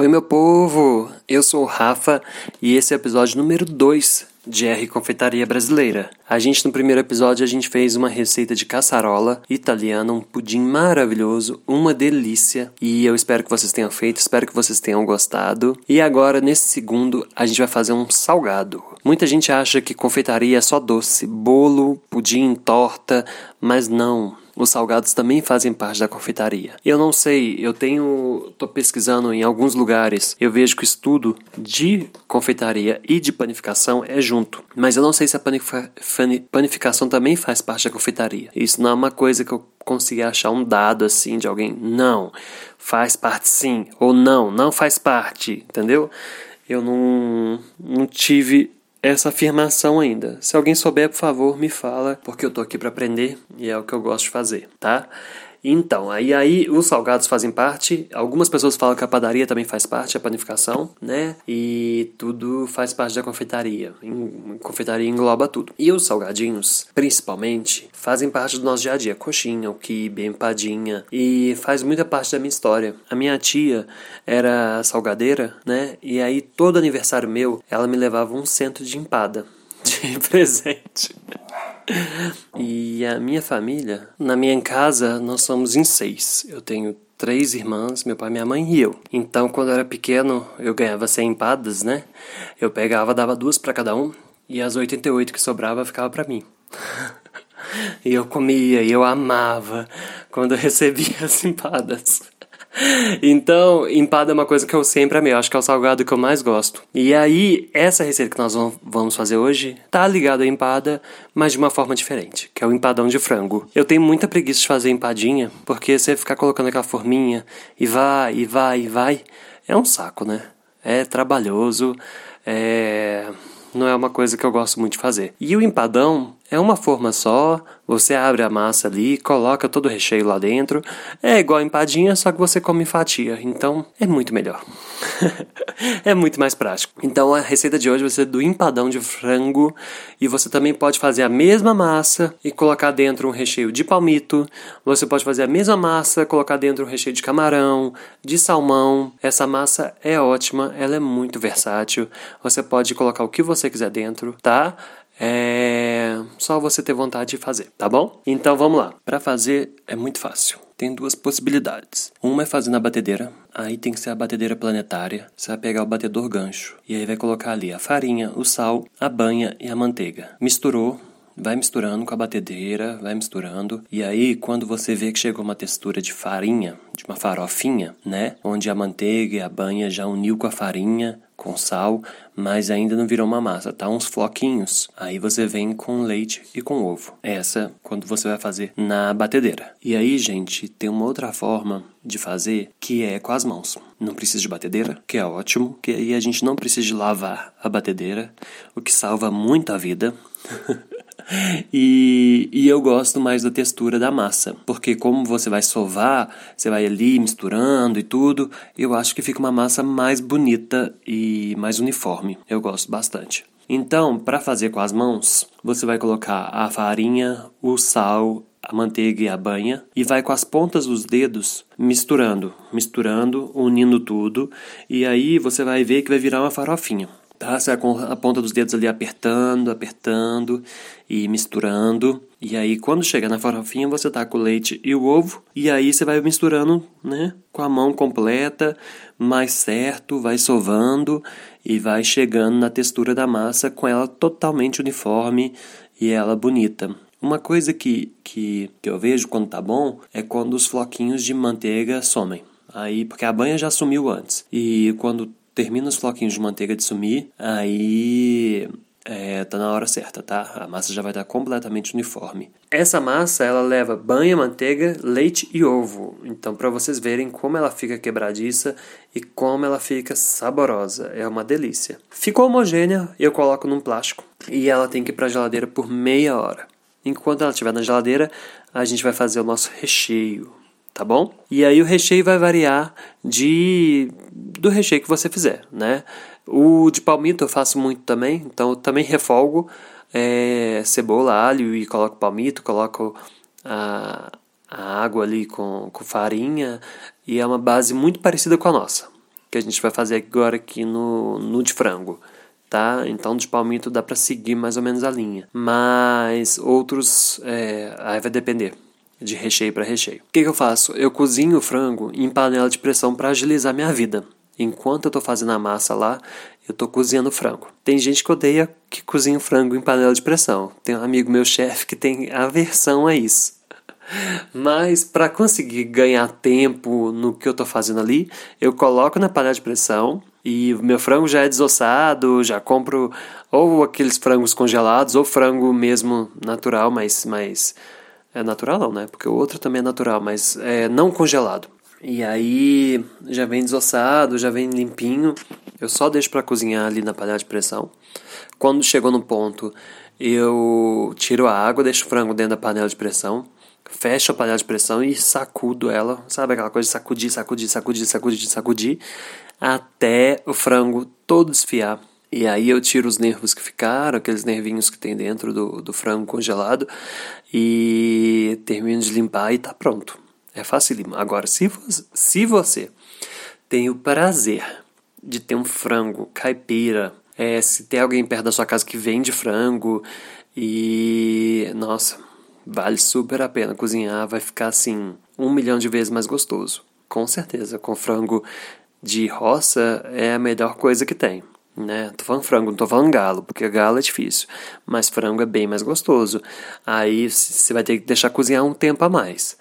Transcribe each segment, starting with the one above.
Oi, meu povo! Eu sou o Rafa e esse é o episódio número 2 de R Confeitaria Brasileira. A gente, no primeiro episódio, a gente fez uma receita de caçarola italiana, um pudim maravilhoso, uma delícia. E eu espero que vocês tenham feito, espero que vocês tenham gostado. E agora, nesse segundo, a gente vai fazer um salgado. Muita gente acha que confeitaria é só doce, bolo, pudim, torta, mas não. Os salgados também fazem parte da confeitaria. Eu não sei, eu tenho. tô pesquisando em alguns lugares, eu vejo que o estudo de confeitaria e de panificação é junto. Mas eu não sei se a panificação também faz parte da confeitaria. Isso não é uma coisa que eu consegui achar um dado assim de alguém. Não, faz parte sim. Ou não, não faz parte. Entendeu? Eu não, não tive essa afirmação ainda. Se alguém souber, por favor, me fala, porque eu tô aqui para aprender e é o que eu gosto de fazer, tá? Então, aí, aí os salgados fazem parte. Algumas pessoas falam que a padaria também faz parte, a panificação, né? E tudo faz parte da confeitaria. Em, confeitaria engloba tudo. E os salgadinhos, principalmente, fazem parte do nosso dia a dia. Coxinha, o quibe, empadinha. E faz muita parte da minha história. A minha tia era salgadeira, né? E aí todo aniversário meu, ela me levava um centro de empada de presente. E a minha família, na minha casa, nós somos em seis. Eu tenho três irmãs, meu pai, minha mãe e eu. Então, quando eu era pequeno, eu ganhava 100 empadas, né? Eu pegava, dava duas para cada um, e as 88 que sobrava ficava para mim. e eu comia, e eu amava quando eu recebia as empadas. Então, empada é uma coisa que eu sempre amei, eu acho que é o salgado que eu mais gosto. E aí, essa receita que nós vamos fazer hoje tá ligada à empada, mas de uma forma diferente, que é o empadão de frango. Eu tenho muita preguiça de fazer empadinha, porque você ficar colocando aquela forminha e vai, e vai, e vai, é um saco, né? É trabalhoso, é não é uma coisa que eu gosto muito de fazer. E o empadão é uma forma só, você abre a massa ali, coloca todo o recheio lá dentro. É igual empadinha, só que você come em fatia. Então é muito melhor. é muito mais prático. Então a receita de hoje vai ser do empadão de frango. E você também pode fazer a mesma massa e colocar dentro um recheio de palmito. Você pode fazer a mesma massa, colocar dentro um recheio de camarão, de salmão. Essa massa é ótima, ela é muito versátil. Você pode colocar o que você quiser dentro, tá? É só você ter vontade de fazer, tá bom? Então vamos lá. Para fazer é muito fácil. Tem duas possibilidades. Uma é fazer na batedeira, aí tem que ser a batedeira planetária. Você vai pegar o batedor gancho e aí vai colocar ali a farinha, o sal, a banha e a manteiga. Misturou, vai misturando com a batedeira, vai misturando. E aí, quando você vê que chegou uma textura de farinha, de uma farofinha, né? Onde a manteiga e a banha já uniu com a farinha, com sal, mas ainda não virou uma massa, tá? Uns floquinhos. Aí você vem com leite e com ovo. Essa quando você vai fazer na batedeira. E aí, gente, tem uma outra forma de fazer que é com as mãos. Não precisa de batedeira, que é ótimo, que aí a gente não precisa de lavar a batedeira, o que salva muito a vida. E, e eu gosto mais da textura da massa, porque como você vai sovar, você vai ali misturando e tudo, eu acho que fica uma massa mais bonita e mais uniforme. Eu gosto bastante. Então, para fazer com as mãos, você vai colocar a farinha, o sal, a manteiga e a banha e vai com as pontas dos dedos misturando, misturando, unindo tudo, e aí você vai ver que vai virar uma farofinha tá? Você vai com a ponta dos dedos ali apertando, apertando e misturando. E aí, quando chegar na farofinha, você tá com o leite e o ovo. E aí, você vai misturando, né? Com a mão completa, mais certo, vai sovando e vai chegando na textura da massa com ela totalmente uniforme e ela bonita. Uma coisa que, que, que eu vejo quando tá bom é quando os floquinhos de manteiga somem. Aí, porque a banha já sumiu antes. E quando termina os floquinhos de manteiga de sumir, aí é, tá na hora certa, tá? A massa já vai estar completamente uniforme. Essa massa, ela leva banha, manteiga, leite e ovo. Então, para vocês verem como ela fica quebradiça e como ela fica saborosa. É uma delícia. Ficou homogênea, eu coloco num plástico. E ela tem que ir pra geladeira por meia hora. Enquanto ela estiver na geladeira, a gente vai fazer o nosso recheio tá bom? E aí o recheio vai variar de do recheio que você fizer, né? O de palmito eu faço muito também, então eu também refolgo é, cebola, alho e coloco palmito, coloco a, a água ali com, com farinha e é uma base muito parecida com a nossa, que a gente vai fazer agora aqui no, no de frango tá? Então de palmito dá para seguir mais ou menos a linha. Mas outros, é, aí vai depender de recheio para recheio. O que, que eu faço? Eu cozinho o frango em panela de pressão para agilizar minha vida. Enquanto eu estou fazendo a massa lá, eu estou cozinhando frango. Tem gente que odeia que cozinha frango em panela de pressão. Tem um amigo meu chefe que tem aversão a isso. Mas para conseguir ganhar tempo no que eu estou fazendo ali, eu coloco na panela de pressão e meu frango já é desossado, já compro ou aqueles frangos congelados ou frango mesmo natural, mas, mas é natural não, né? Porque o outro também é natural, mas é não congelado. E aí já vem desossado, já vem limpinho. Eu só deixo para cozinhar ali na panela de pressão. Quando chegou no ponto, eu tiro a água, deixo o frango dentro da panela de pressão fecho a panela de pressão e sacudo ela, sabe aquela coisa de sacudir, sacudir, sacudir, sacudir, sacudir, até o frango todo desfiar. E aí eu tiro os nervos que ficaram, aqueles nervinhos que tem dentro do, do frango congelado, e termino de limpar e tá pronto. É facílimo. Agora, se, você, se você tem o prazer de ter um frango caipira, é, se tem alguém perto da sua casa que vende frango, e nossa, Vale super a pena cozinhar, vai ficar assim um milhão de vezes mais gostoso. Com certeza, com frango de roça é a melhor coisa que tem. Né? Tô falando frango, não tô falando galo, porque galo é difícil. Mas frango é bem mais gostoso. Aí você vai ter que deixar cozinhar um tempo a mais.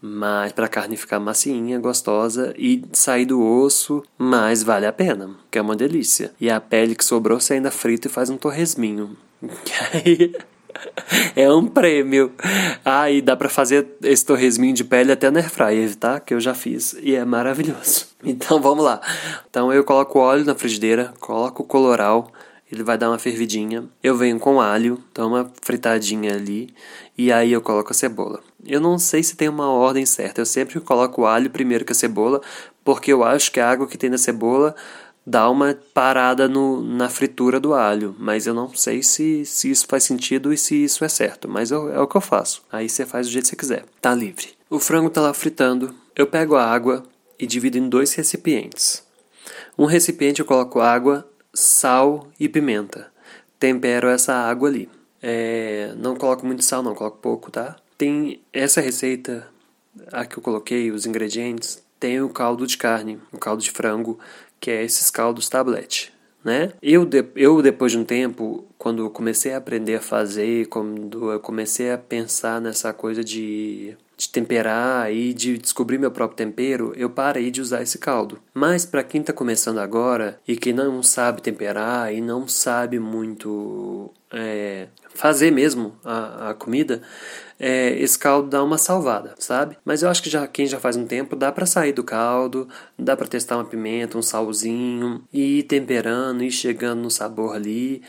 Mas para a carne ficar macinha, gostosa e sair do osso, mais vale a pena, que é uma delícia. E a pele que sobrou você ainda frita e faz um torresminho. Que aí é um prêmio. Ah, e dá para fazer esse torresminho de pele até na airfryer, tá? Que eu já fiz e é maravilhoso. Então vamos lá. Então eu coloco óleo na frigideira, coloco o coloral, ele vai dar uma fervidinha. Eu venho com alho, dou uma fritadinha ali e aí eu coloco a cebola. Eu não sei se tem uma ordem certa. Eu sempre coloco o alho primeiro que a cebola, porque eu acho que a água que tem na cebola dá uma parada no, na fritura do alho, mas eu não sei se, se isso faz sentido e se isso é certo, mas eu, é o que eu faço. Aí você faz do jeito que você quiser, tá livre. O frango tá lá fritando, eu pego a água e divido em dois recipientes. Um recipiente eu coloco água, sal e pimenta. Tempero essa água ali. É, não coloco muito sal, não, coloco pouco, tá? Tem essa receita, a que eu coloquei, os ingredientes, tem o caldo de carne, o caldo de frango que é esses caldos tablete. Né? Eu, de, eu, depois de um tempo, quando comecei a aprender a fazer, quando eu comecei a pensar nessa coisa de, de temperar e de descobrir meu próprio tempero, eu parei de usar esse caldo. Mas para quem está começando agora e que não sabe temperar e não sabe muito é, fazer mesmo a, a comida, é, esse caldo dá uma salvada, sabe? Mas eu acho que já quem já faz um tempo dá para sair do caldo, dá para testar uma pimenta, um salzinho e ir temperando e chegando no sabor ali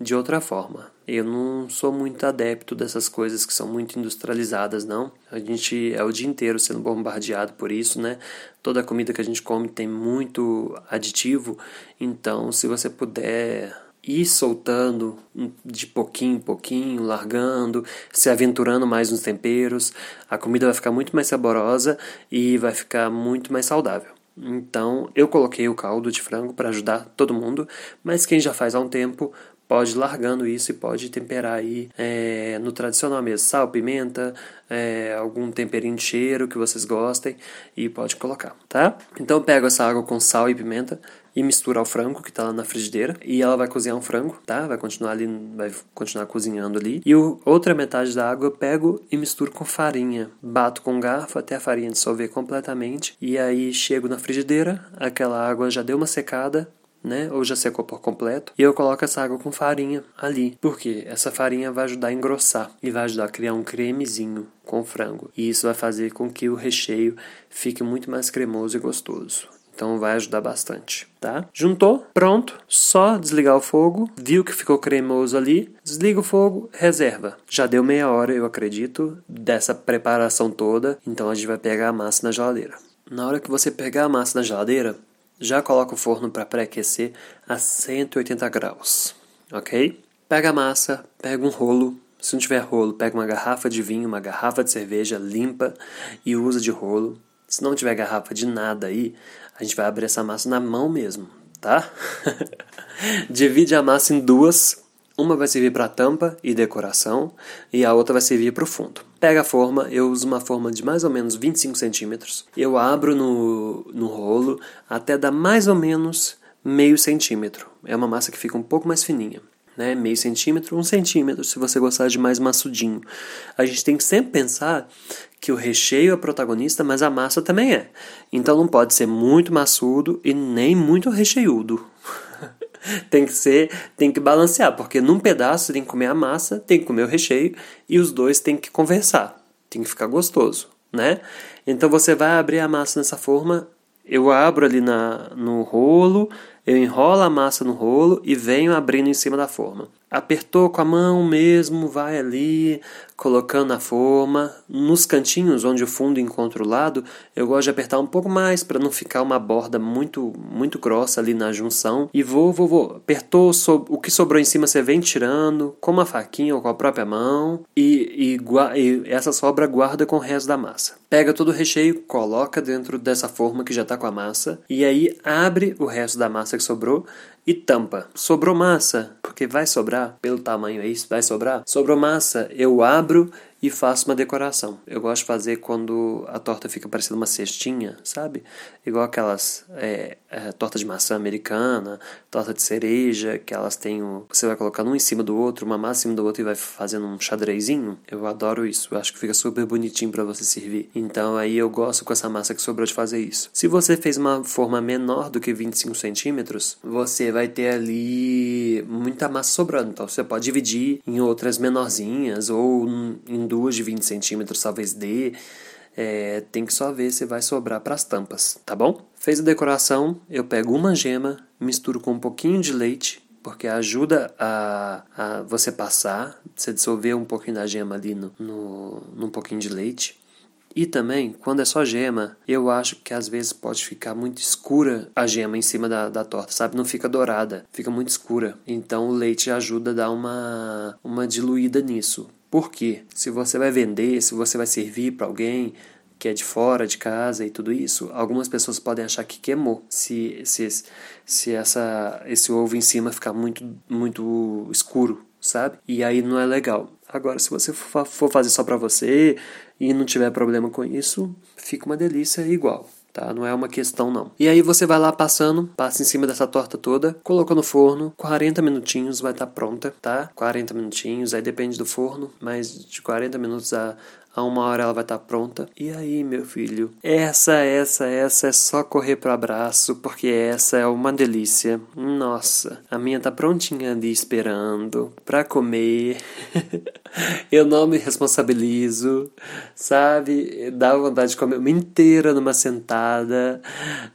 de outra forma. Eu não sou muito adepto dessas coisas que são muito industrializadas, não. A gente é o dia inteiro sendo bombardeado por isso, né? Toda comida que a gente come tem muito aditivo, então se você puder ir soltando de pouquinho em pouquinho, largando, se aventurando mais nos temperos, a comida vai ficar muito mais saborosa e vai ficar muito mais saudável. Então, eu coloquei o caldo de frango para ajudar todo mundo, mas quem já faz há um tempo pode ir largando isso e pode temperar aí é, no tradicional mesmo, sal, pimenta, é, algum temperinho de cheiro que vocês gostem e pode colocar, tá? Então eu pego essa água com sal e pimenta, e misturar o frango que está lá na frigideira e ela vai cozinhar um frango, tá? Vai continuar ali, vai continuar cozinhando ali. E o outra metade da água eu pego e misturo com farinha. Bato com garfo até a farinha dissolver completamente e aí chego na frigideira, aquela água já deu uma secada, né? Ou já secou por completo. E eu coloco essa água com farinha ali. Porque essa farinha vai ajudar a engrossar e vai ajudar a criar um cremezinho com frango. E isso vai fazer com que o recheio fique muito mais cremoso e gostoso. Então vai ajudar bastante, tá? Juntou, pronto, só desligar o fogo, viu que ficou cremoso ali, desliga o fogo, reserva. Já deu meia hora, eu acredito, dessa preparação toda, então a gente vai pegar a massa na geladeira. Na hora que você pegar a massa na geladeira, já coloca o forno para pré-aquecer a 180 graus, ok? Pega a massa, pega um rolo, se não tiver rolo, pega uma garrafa de vinho, uma garrafa de cerveja limpa e usa de rolo Se não tiver garrafa de nada aí, a gente vai abrir essa massa na mão mesmo, tá? Divide a massa em duas. Uma vai servir para tampa e decoração e a outra vai servir para o fundo. Pega a forma, eu uso uma forma de mais ou menos 25 centímetros. Eu abro no, no rolo até dar mais ou menos meio centímetro. É uma massa que fica um pouco mais fininha. Né? Meio centímetro, um centímetro, se você gostar de mais maçudinho. A gente tem que sempre pensar que o recheio é protagonista, mas a massa também é. Então não pode ser muito maçudo e nem muito recheiudo. tem que ser, tem que balancear, porque num pedaço tem que comer a massa, tem que comer o recheio e os dois tem que conversar. Tem que ficar gostoso, né? Então você vai abrir a massa nessa forma, eu abro ali na, no rolo, eu enrolo a massa no rolo e venho abrindo em cima da forma. Apertou com a mão mesmo, vai ali, colocando na forma. Nos cantinhos onde o fundo encontra o lado, eu gosto de apertar um pouco mais para não ficar uma borda muito muito grossa ali na junção. E vou, vou, vou. Apertou, so, o que sobrou em cima você vem tirando com uma faquinha ou com a própria mão e, e, e essa sobra guarda com o resto da massa. Pega todo o recheio, coloca dentro dessa forma que já está com a massa e aí abre o resto da massa que sobrou e tampa. Sobrou massa, porque vai sobrar, pelo tamanho aí, vai sobrar. Sobrou massa, eu abro e faço uma decoração. Eu gosto de fazer quando a torta fica parecendo uma cestinha, sabe? Igual aquelas é, é, torta de maçã americana, torta de cereja, que elas têm. Um, você vai colocando um em cima do outro, uma massa em cima do outro e vai fazendo um xadrezinho. Eu adoro isso. Eu acho que fica super bonitinho para você servir. Então aí eu gosto com essa massa que sobrou de fazer isso. Se você fez uma forma menor do que 25 centímetros, você vai ter ali muita massa sobrando. Então você pode dividir em outras menorzinhas ou em duas de 20 centímetros, talvez dê. É, tem que só ver se vai sobrar para as tampas, tá bom? Fez a decoração, eu pego uma gema, misturo com um pouquinho de leite, porque ajuda a, a você passar, você dissolver um pouquinho da gema ali no, no, num pouquinho de leite. E também, quando é só gema, eu acho que às vezes pode ficar muito escura a gema em cima da, da torta, sabe? Não fica dourada, fica muito escura. Então o leite ajuda a dar uma, uma diluída nisso. Porque se você vai vender, se você vai servir para alguém que é de fora de casa e tudo isso, algumas pessoas podem achar que queimou se, se, se essa, esse ovo em cima ficar muito, muito escuro, sabe? E aí não é legal. Agora, se você for fazer só para você e não tiver problema com isso, fica uma delícia igual tá? Não é uma questão não. E aí você vai lá passando, passa em cima dessa torta toda, colocou no forno, 40 minutinhos vai estar tá pronta, tá? 40 minutinhos, aí depende do forno, mas de 40 minutos a a uma hora ela vai estar tá pronta. E aí, meu filho? Essa, essa, essa é só correr pro abraço, porque essa é uma delícia. Nossa, a minha tá prontinha ali esperando pra comer. Eu não me responsabilizo, sabe? Dá vontade de comer uma inteira numa sentada.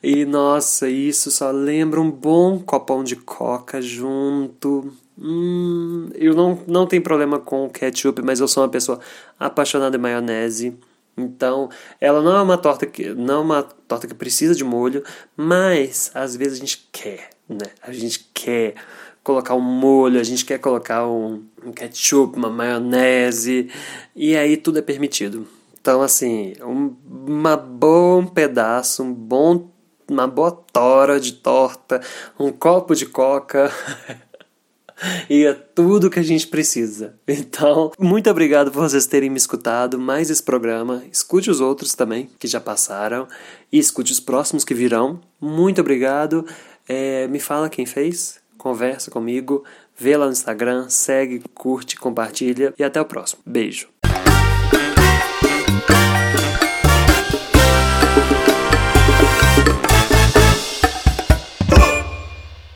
E nossa, isso só lembra um bom copão de coca junto. Hum, eu não, não tenho problema com ketchup, mas eu sou uma pessoa apaixonada em maionese. Então, ela não é uma torta que não é uma torta que precisa de molho, mas às vezes a gente quer, né? A gente quer colocar um molho, a gente quer colocar um, um ketchup, uma maionese, e aí tudo é permitido. Então, assim, um uma bom pedaço, um bom uma boa tora de torta, um copo de coca e é tudo que a gente precisa. Então, muito obrigado por vocês terem me escutado mais esse programa. Escute os outros também que já passaram e escute os próximos que virão. Muito obrigado. É, me fala quem fez, conversa comigo, vê lá no Instagram, segue, curte, compartilha e até o próximo. Beijo.